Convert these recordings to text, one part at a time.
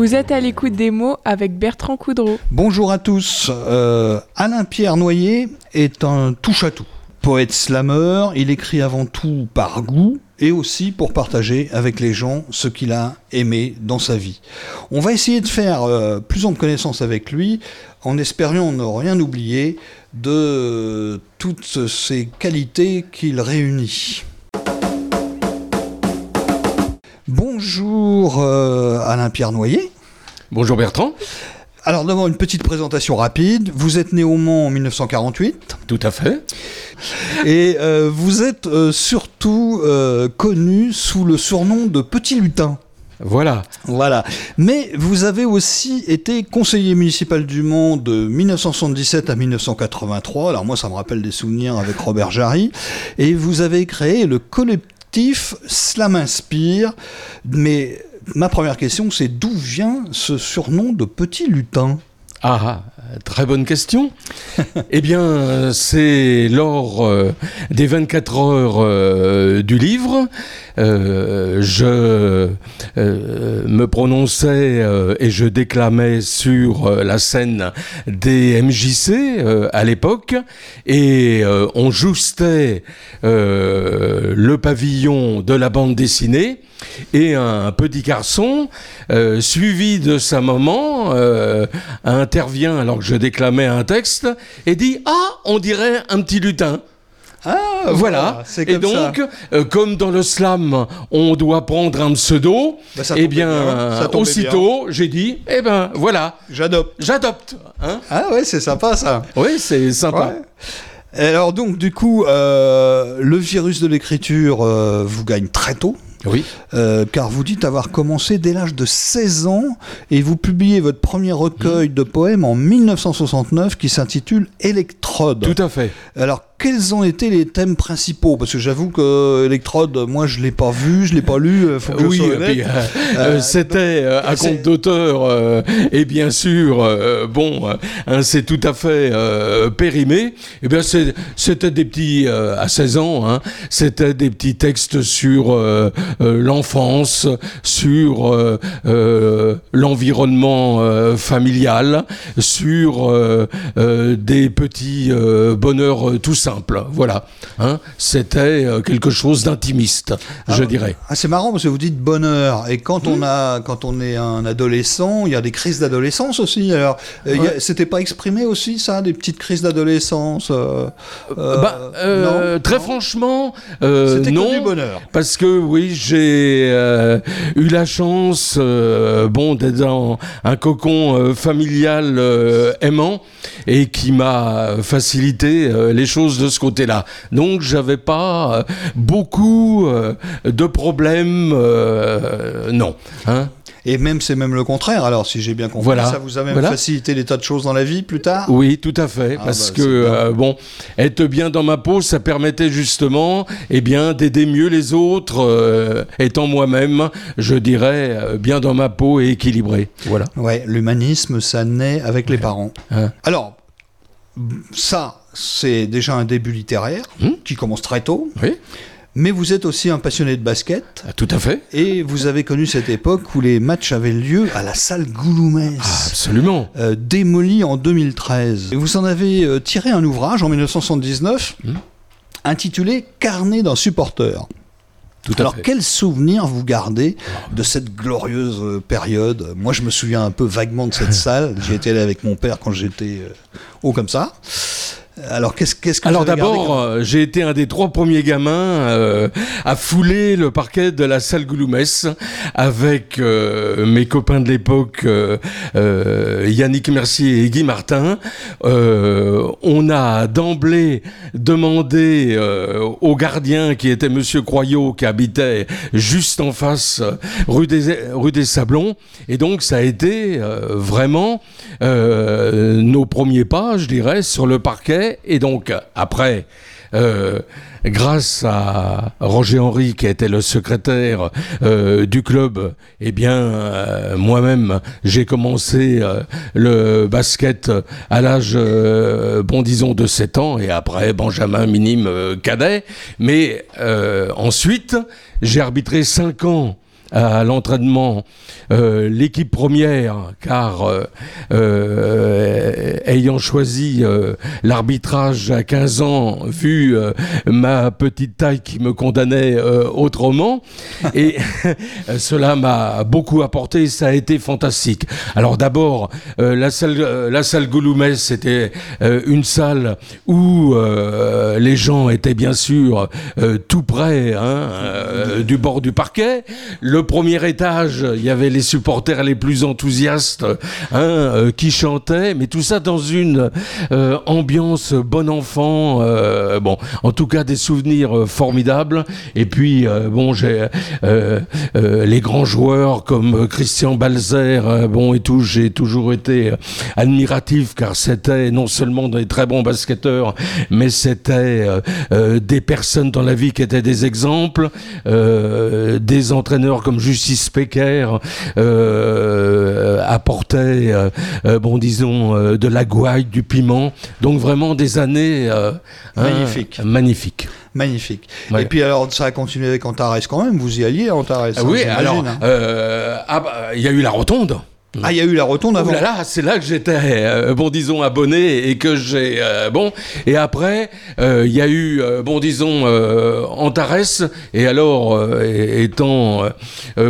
Vous êtes à l'écoute des mots avec Bertrand Coudreau. Bonjour à tous. Euh, Alain-Pierre Noyer est un touche-à-tout. Poète slameur, il écrit avant tout par goût et aussi pour partager avec les gens ce qu'il a aimé dans sa vie. On va essayer de faire euh, plus en connaissance avec lui en espérant ne rien oublier de toutes ces qualités qu'il réunit. Bonjour euh, Alain-Pierre Noyer. Bonjour Bertrand. Alors d'abord une petite présentation rapide. Vous êtes né au Mans en 1948. Tout à fait. Et euh, vous êtes euh, surtout connu sous le surnom de Petit Lutin. Voilà. Voilà. Mais vous avez aussi été conseiller municipal du Mans de 1977 à 1983. Alors moi, ça me rappelle des souvenirs avec Robert Jarry. Et vous avez créé le collectif Slam Inspire. Mais ma première question, c'est d'où vient ce surnom de Petit Lutin? Ah, très bonne question. eh bien, c'est lors euh, des 24 heures euh, du livre, euh, je me prononçais et je déclamais sur la scène des MJC à l'époque, et on joustait le pavillon de la bande dessinée et un petit garçon, euh, suivi de sa maman, euh, intervient alors je déclamais un texte et dit Ah, on dirait un petit lutin. Ah, voilà. Comme et donc, euh, comme dans le slam, on doit prendre un pseudo, bah, eh bien, aussitôt, j'ai dit, eh ben, voilà. J'adopte. J'adopte. Hein ah ouais, c'est sympa ça. Oui, c'est sympa. Alors donc, du coup, le virus de l'écriture vous gagne très tôt. Oui. Euh, car vous dites avoir commencé dès l'âge de 16 ans et vous publiez votre premier recueil mmh. de poèmes en 1969 qui s'intitule Électrode. Tout à fait. Alors quels ont été les thèmes principaux? Parce que j'avoue que Electrode, moi je l'ai pas vu, je l'ai pas lu. Euh, faut que oui, euh, euh, c'était un compte d'auteur et bien sûr, bon, hein, c'est tout à fait périmé. Et eh bien c'était des petits à 16 ans, hein, c'était des petits textes sur l'enfance, sur l'environnement familial, sur des petits bonheurs tout simples voilà. Hein C'était euh, quelque chose d'intimiste, je ah, dirais. Ah, c'est marrant parce que vous dites bonheur. Et quand, on, a, quand on est un adolescent, il y a des crises d'adolescence aussi. Alors, euh, c'était pas exprimé aussi, ça, des petites crises d'adolescence euh, bah, Très franchement, non. du bonheur. Parce que, oui, j'ai eu la chance bon, d'être dans un cocon familial aimant et qui m'a facilité les choses de ce côté-là. Donc j'avais pas euh, beaucoup euh, de problèmes, euh, non. Hein et même c'est même le contraire. Alors si j'ai bien compris, ça vous a même facilité des tas de choses dans la vie plus tard? Oui, tout à fait, ah, parce bah, que bon, être bien dans ma peau, ça permettait justement, eh bien, d'aider mieux les autres, étant moi-même, je dirais, bien dans ma peau et équilibré. Voilà. Ouais, l'humanisme, ça naît avec les parents. Hein. Alors ça, c'est déjà un début littéraire hmm. qui commence très tôt. Oui. Mais vous êtes aussi un passionné de basket. Ah, tout à fait. Et vous avez connu cette époque où les matchs avaient lieu à la salle Gouloumès. Ah, absolument. Euh, démolie en 2013. Et vous en avez euh, tiré un ouvrage en 1979 hmm. intitulé Carnet d'un supporter. Alors, quel souvenir vous gardez de cette glorieuse euh, période? Moi, je me souviens un peu vaguement de cette salle. J'y étais allé avec mon père quand j'étais haut comme ça. Alors, qu'est-ce qu'est-ce que Alors d'abord, euh, j'ai été un des trois premiers gamins euh, à fouler le parquet de la salle Gouloumès avec euh, mes copains de l'époque, Yannick Mercier et Guy Martin. on a d'emblée demandé au gardien, qui était Monsieur Croyot, qui habitait juste en face rue des, rue des Sablons. Et donc, ça a été vraiment nos premiers pas, je dirais, sur le parquet et donc, après, euh, grâce à Roger Henry, qui était le secrétaire euh, du club, eh bien, euh, moi-même, j'ai commencé le basket à l'âge, bon, disons, de 7 ans, et après, Benjamin minime cadet. Mais ensuite, j'ai arbitré 5 ans à l'entraînement l'équipe première, car ayant choisi l'arbitrage à 15 ans, vu ma petite taille qui me condamnait autrement, et cela m'a beaucoup apporté, ça a été fantastique. Alors d'abord, la salle, la salle Gouloumès, c'était une salle où les gens étaient bien sûr tout près hein, du bord du parquet. Premier étage, il y avait les supporters les plus enthousiastes hein, euh, qui chantaient, mais tout ça dans une euh, ambiance bon enfant. Euh, bon, en tout cas des souvenirs formidables. Et puis bon, j'ai les grands joueurs comme Christian Balzer, bon et tout. J'ai toujours été admiratif car c'était non seulement des très bons basketteurs, mais c'était des personnes dans la vie qui étaient des exemples. Des entraîneurs comme Justice Pecker euh, apportaient, euh, bon disons, de la gouaille, du piment. Donc vraiment des années hein, magnifiques. magnifiques. Magnifique. Et puis alors, ça a continué avec Antares quand même. Vous y alliez à Antares. Ah oui, alors, hein. ah bah, il y a eu la rotonde. Ah, il y a eu la rotonde avant. là là, c'est là que j'étais, euh, bon, disons, abonné et que j'ai, euh, bon. Et après, euh, il y a eu, bon, disons, Antares. Et alors, étant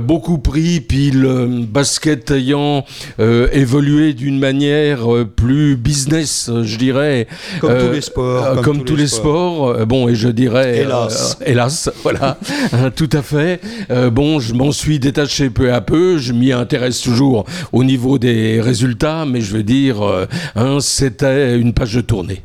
beaucoup pris, puis le basket ayant évolué d'une manière plus business, je dirais. Comme tous les sports. Comme, tous, les, sports. bon, et je dirais. Hélas. hélas, voilà. tout à fait. bon, je m'en suis détaché peu à peu. Je m'y intéresse toujours au niveau des résultats, mais je veux dire, euh, hein, c'était une page de tournée.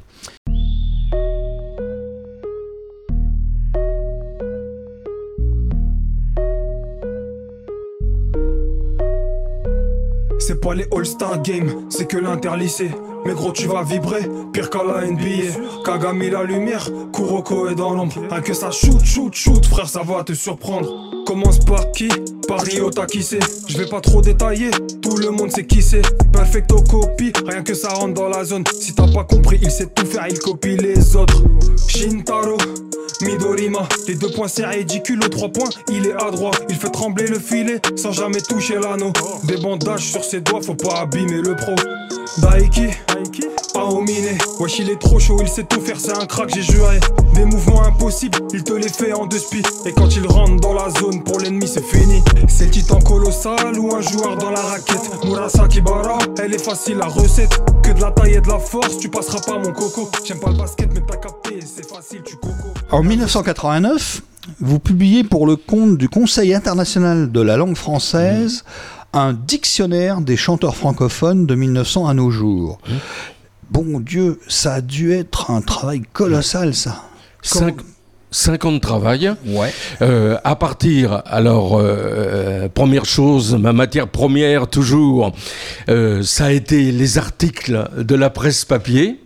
C'est pas les All-Star Games, c'est que l'interlycée. Mais gros, tu vas vibrer, pire qu'à la NBA. Kagami la lumière, Kuroko est dans l'ombre. Un que ça shoot, shoot, shoot, frère, ça va te surprendre. Commence par qui? Par Ryota qui sait Je vais pas trop détailler, tout le monde sait qui c'est. Perfecto copie, rien que ça rentre dans la zone. Si t'as pas compris, il sait tout faire, il copie les autres. Shintaro Midorima, les deux points c'est ridicule, aux trois points il est à droite, il fait trembler le filet sans jamais toucher l'anneau. Des bandages sur ses doigts, faut pas abîmer le pro. Daiki, Aomine, wesh il est trop chaud, il sait tout faire, c'est un crack, j'ai juré. Des mouvements impossibles, il te les fait en deux spi. Et quand il rentre dans la zone pour l'ennemi, c'est fini. C'est le titan colossal ou un joueur dans la raquette. Murasaki Bara, elle est facile la recette. Que de la taille et de la force, tu passeras pas mon coco. J'aime pas le basket, mais t'as capté, c'est facile, tu coco. En 1989, vous publiez pour le compte du Conseil international de la langue française un dictionnaire des chanteurs francophones de 1900 à nos jours. Bon Dieu, ça a dû être un travail colossal, ça. Cinq, ans de travail. Ouais. Euh, à partir, alors, euh, première chose, ma matière première toujours, euh, ça a été les articles de la presse papier.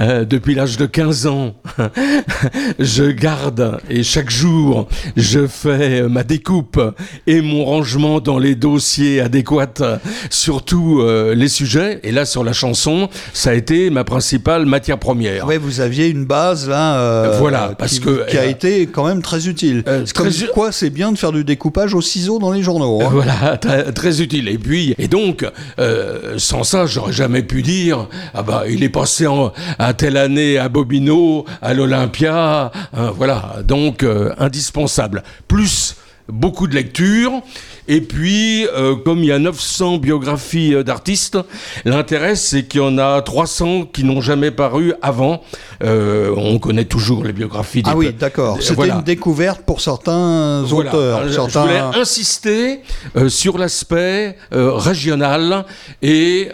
Euh, depuis l'âge de 15 ans, je garde et chaque jour, je fais ma découpe et mon rangement dans les dossiers adéquats, surtout euh, les sujets. Et là, sur la chanson, ça a été ma principale matière première. Ouais, vous aviez une base là. Euh, voilà, parce qui, que qui a été quand même très utile. comme quoi, c'est bien de faire du découpage au ciseau dans les journaux. Hein. Voilà, très, utile. Et puis, et donc, sans ça, j'aurais jamais pu dire, ah bah, il est passé en, à telle année à Bobino, à l'Olympia, hein, voilà, donc euh, indispensable. Plus beaucoup de lectures. Et puis, euh, comme il y a 900 biographies euh, d'artistes, l'intérêt, c'est qu'il y en a 300 qui n'ont jamais paru avant. Euh, on connaît toujours les biographies. Des ah oui, d'accord. C'était une découverte pour certains auteurs. Je voulais insister sur l'aspect régional et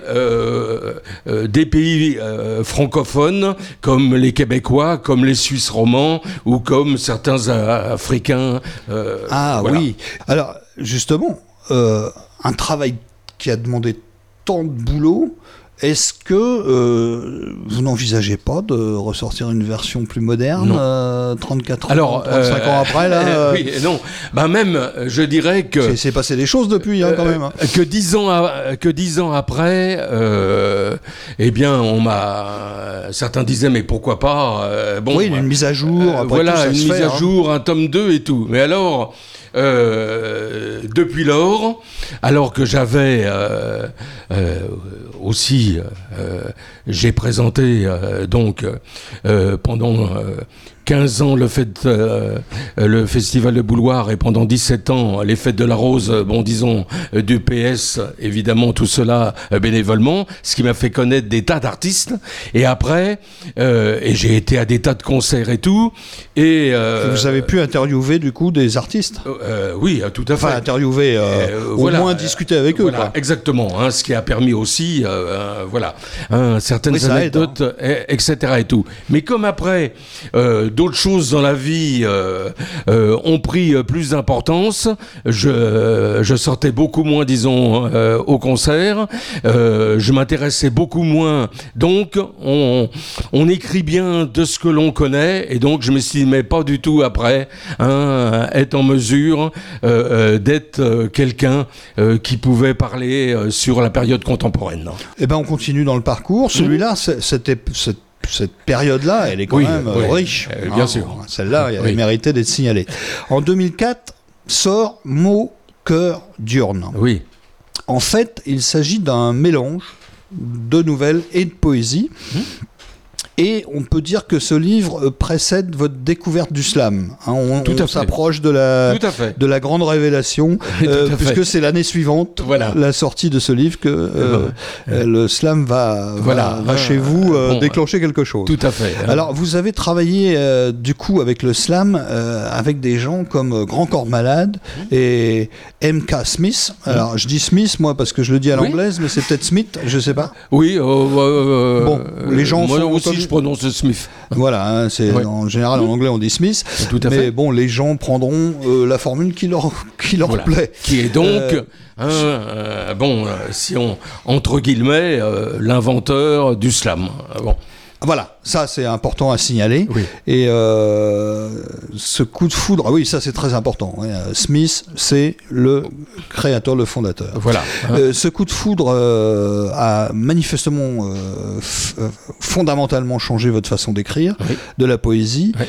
des pays francophones, comme les Québécois, comme les Suisses romans, ou comme certains Africains. ah oui. Alors, justement, euh, un travail qui a demandé tant de boulot, Est-ce que euh, vous n'envisagez pas de ressortir une version plus moderne, euh, 34 ans, Alors, 35 euh, ans après là oui, non. Ben même, je dirais que c'est- passé des choses depuis hein, quand même. hein. Que dix ans, que dix ans après, eh bien, on m'a. Certains disaient, mais pourquoi pas Bon, oui, une mise à jour. après voilà, tout, ça une se mise fait, à hein. jour, un tome 2 et tout. Mais alors, euh, depuis lors, alors que j'avais euh, euh, aussi, euh, j'ai présenté euh, donc euh, pendant euh, 15 ans le, fait, euh, le festival de Bouloir et pendant 17 ans les fêtes de la Rose, euh, bon disons euh, du PS, évidemment tout cela bénévolement, ce qui m'a fait connaître des tas d'artistes. Et après, euh, et j'ai été à des tas de concerts et tout. Et euh, Vous avez pu interviewer du coup des artistes? Oui, tout à fait. Enfin, interviewer, au voilà, moins discuter avec eux. Voilà, quoi. exactement. hein, ce qui a permis aussi, voilà, hein, certaines Oui, aide, anecdotes, et- etc. et tout. Mais comme après, euh, d'autres choses dans la vie euh, euh, ont pris euh, plus d'importance, je, je sortais beaucoup moins, disons, euh, au concert. Je m'intéressais beaucoup moins. Donc, on, on écrit bien de ce que l'on connaît, et donc je me suis dit, mais pas du tout après, hein, être en mesure d'être quelqu'un qui pouvait parler sur la période contemporaine. Eh ben, on continue dans le parcours. Celui-là, c'est- c'était cette, période-là, elle est quand Oui, même euh, oui, riche. euh, bien sûr. Celle-là, elle Oui. méritait d'être signalée. En 2004, sort Mot, cœur, diurne. Oui, En fait, il s'agit d'un mélange de nouvelles et de poésie. Mhm. Et on peut dire que ce livre euh, précède votre découverte du slam. Hein, on s'approche de la, de la grande révélation, euh, puisque c'est l'année suivante, Voilà. la sortie de ce livre, que euh, euh, le slam va, Voilà. va, Ah, chez vous bon, déclencher quelque chose. Tout à fait. hein. Alors, vous avez travaillé du coup avec le slam, avec des gens comme Grand Corps Malade et M.K. Smith. Alors, je dis Smith, moi, parce que je le dis à Oui. l'anglaise, mais c'est peut-être Smith, je sais pas. oui, Bon, les gens moi font aussi, je prononce Smith. Voilà, hein, c'est en général en anglais on dit Smith. Tout à mais fait. bon, les gens prendront euh, la formule qui leur, qui leur Voilà. plaît. Qui est donc, Euh, hein, euh, bon, si on, entre guillemets, l'inventeur du slam. Bon, Voilà, ça c'est important à signaler. oui. Et euh, ce coup de foudre, ah oui, ça c'est très important. euh, Smith, c'est le créateur, le fondateur. Voilà. hein. Euh, ce coup de foudre euh, a manifestement fondamentalement changé votre façon d'écrire, Oui. de la poésie. Oui.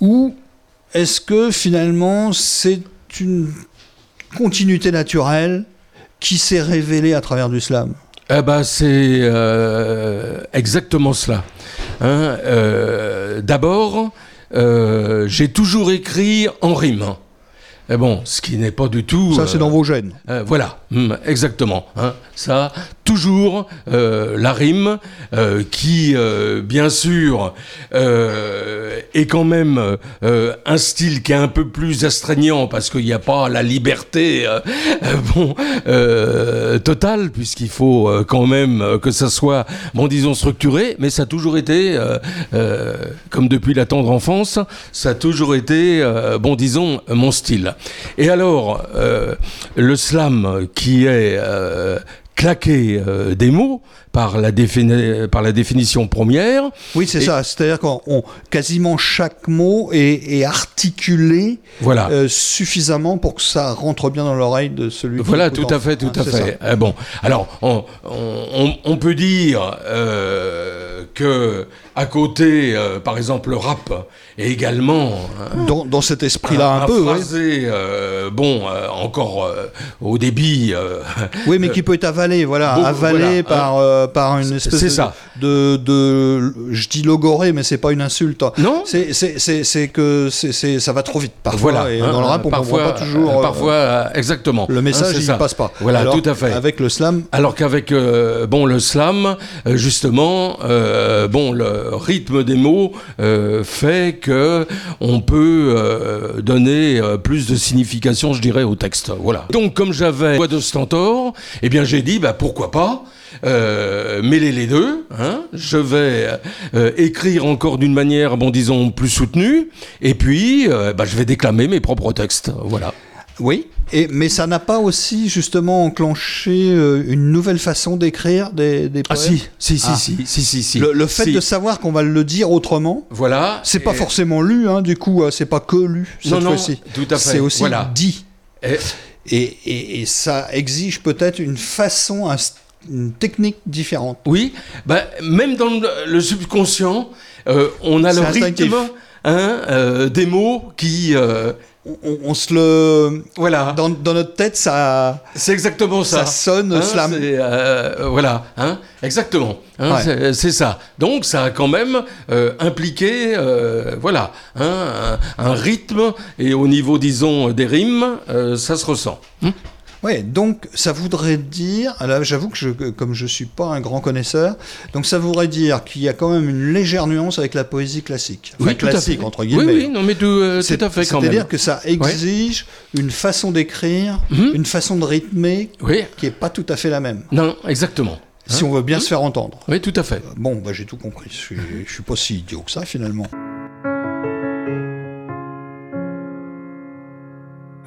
Ou est-ce que finalement c'est une continuité naturelle qui s'est révélée à travers du slam? Eh ben, c'est euh, exactement cela. Hein, euh, D'abord, euh, j'ai toujours écrit en rime. Et bon, ce qui n'est pas du tout. Ça c'est dans vos gènes. Voilà, hum, exactement. hein. Ça, toujours euh, la rime, euh, qui, euh, bien sûr, est quand même un style qui est un peu plus astreignant parce qu'il n'y a pas la liberté, bon, totale, puisqu'il faut quand même que ça soit, bon, disons, structuré. Mais ça a toujours été, comme depuis la tendre enfance, ça a toujours été, bon, disons, mon style. Et alors, le slam qui est claqué euh, des mots par la, défini- par la définition première, Oui, c'est ça. C'est-à-dire qu'on on- quasiment chaque mot est, est articulé voilà. euh, suffisamment pour que ça rentre bien dans l'oreille de celui Voilà, tout à fait, tout hein, à fait. Euh, bon, alors, on, on- peut dire euh, que à côté, euh, par exemple, le rap est également ça. Dans, dans cet esprit-là un, peu, oui. phrasé, euh, bon, encore au débit. Oui, mais qui peut être avalé, voilà, Bon, avalé voilà, par, euh, par une espèce de, ça. de, de- je dis logoré, mais c'est pas une insulte. Non C'est, que c'est, ça va trop vite parfois. Voilà. et hein, dans le rap, on parfois, comprend pas toujours. euh, euh, parfois, euh, exactement. le Hein, message, c'est il ça. passe pas. Voilà, Alors, tout à fait. Avec le slam, Alors qu'avec euh, bon le slam, justement, bon le rythme des mots fait que on peut donner plus de signification, je dirais, au texte. Voilà. Donc comme j'avais voix de stentor, eh bien j'ai dit bah pourquoi pas. Euh, mêler les deux, hein. je vais euh, écrire encore d'une manière, bon disons, plus soutenue, et puis euh, bah, je vais déclamer mes propres textes, voilà. Oui, et, mais ça n'a pas aussi justement enclenché une nouvelle façon d'écrire des, des Ah si, si, si, Ah. si, si, si, si. Le, le fait Si. de savoir qu'on va le dire autrement, Voilà. c'est pas forcément lu, hein, du coup, c'est pas que lu cette Non, non, fois-ci. tout à fait. C'est aussi Voilà. dit. Et- Et, et- et ça exige peut-être une façon, un une technique différente. Oui, bah, même dans le, subconscient, euh, on a le rythme hein, euh, des mots qui... euh, On, se le. voilà, Dans, dans notre tête, ça, c'est exactement ça. ça sonne Hein, slam. voilà, hein, exactement. hein, Ouais. c'est- ça. Donc ça a quand même impliqué, voilà, hein, un, un rythme et au niveau, disons, des rimes, ça se ressent. Ouais, donc ça voudrait dire, là j'avoue que je, comme je suis pas un grand connaisseur, donc ça voudrait dire qu'il y a quand même une légère nuance avec la poésie classique. Enfin, à classique entre Oui, guillemets. oui, non, mais tout, euh, C'est- tout à fait quand C'est-à-dire même. que ça exige une façon d'écrire, Mhm. une façon de rythmer Oui, qui est pas tout à fait la même. non, exactement. Si on veut bien se faire entendre. Oui, tout à fait. Bon, bah, j'ai tout compris. Je suis, je suis pas si idiot que ça finalement.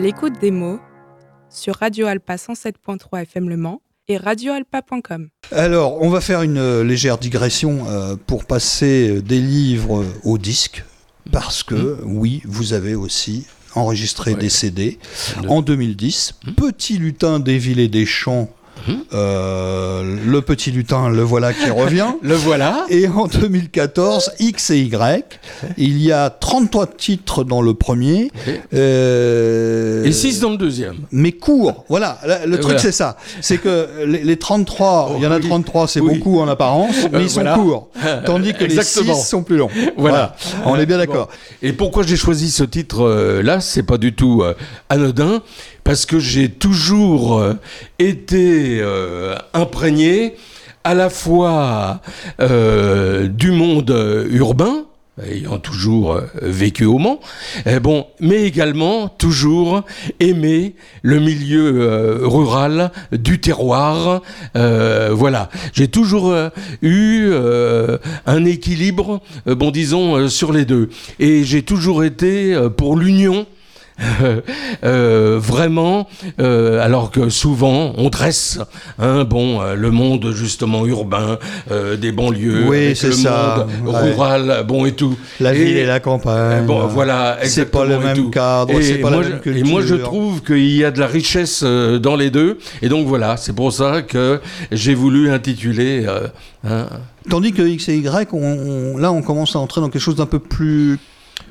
L'écoute des mots sur Radio Alpa 107.3 FM Le Mans et radioalpa.com. Alors, on va faire une euh, légère digression euh, pour passer euh, des livres au disque, parce que oui, vous avez aussi enregistré Ouais. des CD en 2010. Petit lutin des villes et des champs. Euh, le petit lutin, le voilà qui revient. Le voilà. Et en 2014, X et Y, il y a 33 titres dans le premier. Et- euh, Et 6 dans le deuxième. mais court. Voilà, le truc Voilà. c'est ça. C'est que les, les 33, il y en a Oui. 33, c'est Oui. beaucoup en apparence, mais ils sont voilà. courts. Tandis que Exactement. les 6 sont plus longs. Voilà. On est bien d'accord. Et pourquoi j'ai choisi ce titre-là C'est pas du tout euh, anodin, parce que j'ai toujours euh, été euh, imprégné à la fois euh, du monde urbain, ayant toujours vécu au Mans, eh bon, mais également toujours aimé le milieu rural du terroir. voilà, j'ai toujours eu un équilibre, bon disons, sur les deux, et j'ai toujours été pour l'union. Euh, vraiment, euh, alors que souvent on dresse, hein, bon, euh, le monde justement urbain, des banlieues, Oui, c'est le ça, monde ouais. rural, bon et tout. La Et- ville et la campagne. Bon, voilà, C'est pas le même tout. cadre, Et c'est pas moi, la même culture. Et moi, je trouve qu'il y a de la richesse dans les deux. Et donc voilà, c'est pour ça que j'ai voulu intituler. hein, Tandis que X et Y, on, on- là, on commence à entrer dans quelque chose d'un peu plus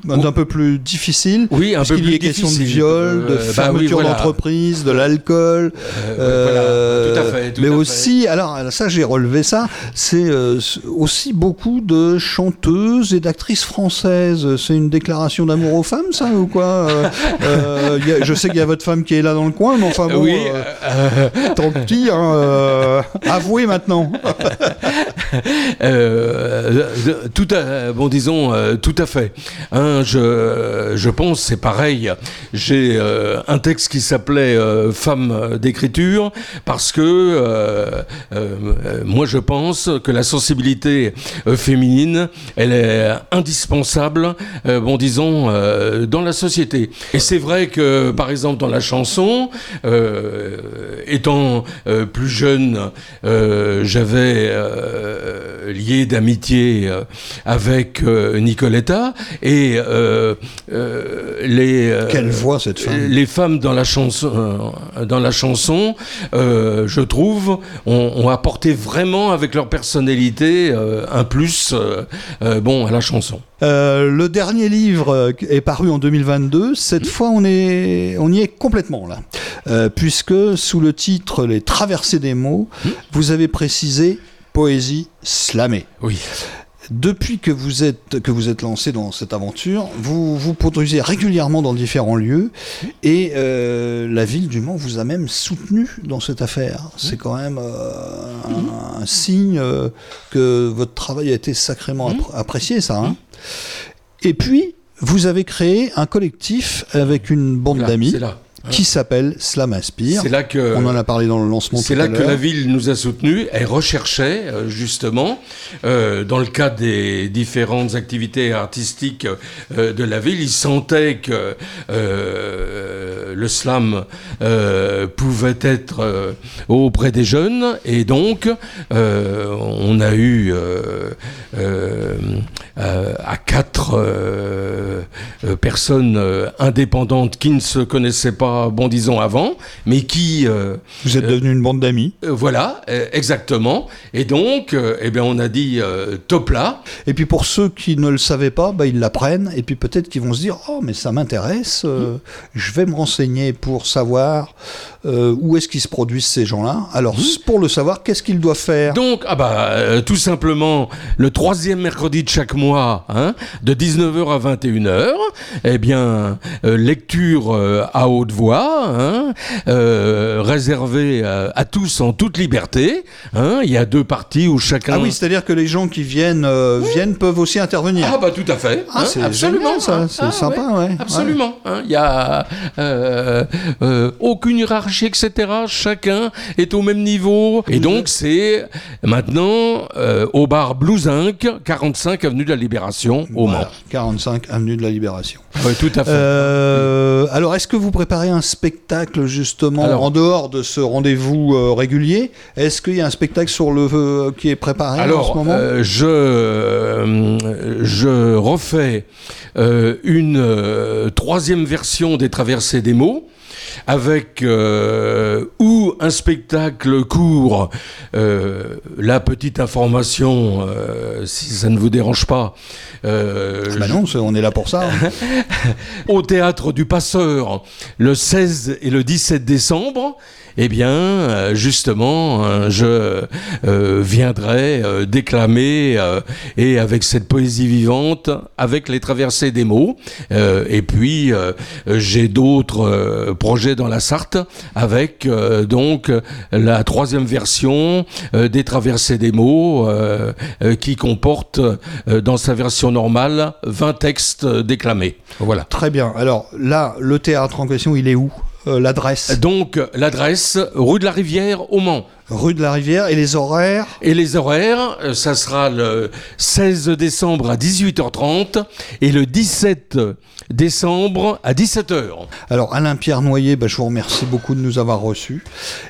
d'un peu plus difficile. oui, un peu plus y est question de viol, de Euh, bah oui, fermeture voilà. d'entreprise, de l'alcool, Euh, Euh, voilà, tout à fait. tout mais à fait. aussi, alors ça j'ai relevé ça, c'est aussi beaucoup de chanteuses et d'actrices françaises. C'est une déclaration d'amour aux femmes, ça ou quoi Euh, a- Je sais qu'il y a votre femme qui est là dans le coin, mais enfin bon, oui, euh, tant pis. Hein, avouez maintenant. Tout à, bon disons tout à fait. Hein, je, pense c'est pareil. J'ai euh, un texte qui s'appelait euh, Femme d'écriture parce que euh, moi je pense que la sensibilité féminine elle est indispensable. bon disons dans la société. Et c'est vrai que par exemple dans la chanson, étant plus jeune, j'avais lié d'amitié avec Nicoletta et euh, euh, les euh, Quelle voix cette femme les femmes dans la chanson, euh, dans la chanson, euh, je trouve, ont, ont apporté vraiment avec leur personnalité euh, un plus, euh, euh, bon, à la chanson. Euh, le dernier livre euh, est paru en 2022. Cette fois, on, est, on y est complètement là. Euh, puisque sous le titre Les traversées des mots, vous avez précisé poésie slamée. Oui. Depuis que vous êtes, que vous êtes lancé dans cette aventure, vous vous produisez régulièrement dans différents lieux et euh, la ville du Mans vous a même soutenu dans cette affaire. C'est quand même euh, un, un signe euh, que votre travail a été sacrément appré- apprécié, ça. hein. Et puis, vous avez créé un collectif avec une bande d'amis C'est là. Qui s'appelle Slam Inspire. C'est là que. On en a parlé dans le lancement C'est là que la ville nous a soutenus. Elle recherchait euh, justement, euh, dans le cadre des différentes activités artistiques euh, de la ville, ils sentaient que euh, le slam pouvait être auprès des jeunes, et donc on a eu à quatre euh, personnes euh, indépendantes qui ne se connaissaient pas, bon disons avant, mais qui euh, Vous êtes devenu une bande d'amis. voilà, exactement. Et donc, eh bien, on a dit top là. Et puis pour ceux qui ne le savaient pas, bah, ils l'apprennent. Et puis peut-être qu'ils vont se dire Oh, mais ça m'intéresse, je vais me renseigner pour savoir euh, où est-ce qu'ils se produisent ces gens-là. Alors, pour le savoir, qu'est-ce qu'ils doivent faire Donc, ah bah, euh, tout simplement, le troisième mercredi de chaque mois, hein, de 19h à 21h, eh bien, euh, lecture à haute voix, hein, réservée à, à tous en toute liberté. Hein, il y a deux parties où chacun. Ah oui, c'est-à-dire que les gens qui viennent, viennent peuvent aussi intervenir. Ah bah tout à fait, Ah, c'est absolument, génial, ça, hein. c'est Ah, sympa, ouais. Absolument, il y a euh, euh, aucune hiérarchie, etc. Chacun est au même niveau, et donc c'est maintenant euh, au bar Blues Inc, 45 avenue de la Libération, au Voilà, Mans. 45 avenue de la Libération. Oui, tout à fait. Euh, alors, est-ce que vous préparez un spectacle justement Alors- en dehors de ce rendez-vous euh, régulier? Est-ce qu'il y a un spectacle sur le qui est préparé en ce Alors, moment je, je refais une troisième version des Traversées des mots avec euh, ou un spectacle court, euh, la petite information, euh, si ça ne vous dérange pas, euh, Ah bah non, on est là pour ça. hein. au théâtre du Passeur le 16 et le 17 décembre, eh bien, euh, justement, euh, je euh, viendrai déclamer et avec cette poésie vivante, avec les traversées des mots. Et puis, j'ai d'autres projets dans la Sarthe avec donc la troisième version des traversées des mots qui comporte dans sa version normale 20 textes déclamés. Voilà. Très bien. Alors là, le théâtre en question, il est où? L'adresse Donc l'adresse rue de la Rivière au Mans. Rue de la Rivière et les horaires Et les horaires, euh, ça sera le 16 décembre à 18h30 et le 17 décembre à 17h. Alors Alain-Pierre Noyer, bah, je vous remercie beaucoup de nous avoir reçus.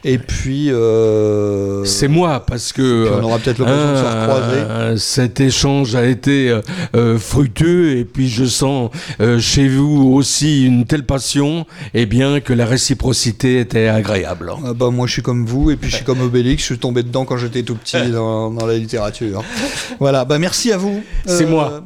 Et puis, euh, C'est moi parce que puis on aura peut-être l'occasion de se euh, recroiser. euh, cet échange a été euh, euh, fructueux et puis je sens euh, chez vous aussi une telle passion et bien que la réciprocité était agréable. Ah bah, moi je suis comme vous et puis je suis comme Obélix, je suis tombé dedans quand j'étais tout petit dans, dans la littérature. Voilà, bah merci à vous. C'est moi.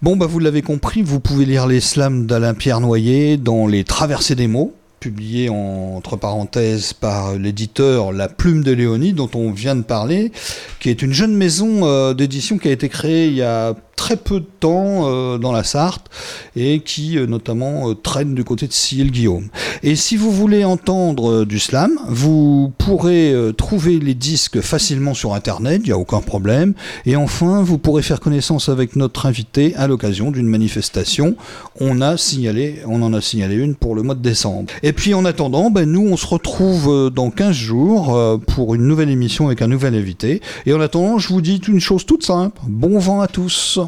Bon bah vous l'avez compris, vous pouvez lire les slams d'Alain Pierre Noyer dans Les Traversées des mots, publié en- entre parenthèses par l'éditeur La Plume de Léonie, dont on vient de parler, qui est une jeune maison euh, d'édition qui a été créée il y a très peu de temps euh, dans la Sarthe et qui euh, notamment traîne du côté de Sille-Guillaume. Et si vous voulez entendre du slam, vous pourrez trouver les disques facilement sur internet, il n'y a aucun problème. Et enfin, vous pourrez faire connaissance avec notre invité à l'occasion d'une manifestation. On a signalé, on en a signalé une pour le mois de décembre. Puis en attendant, ben, nous on se retrouve euh, dans 15 jours euh, pour une nouvelle émission avec un nouvel invité. Et en attendant, je vous dis une chose toute simple. Bon vent à tous.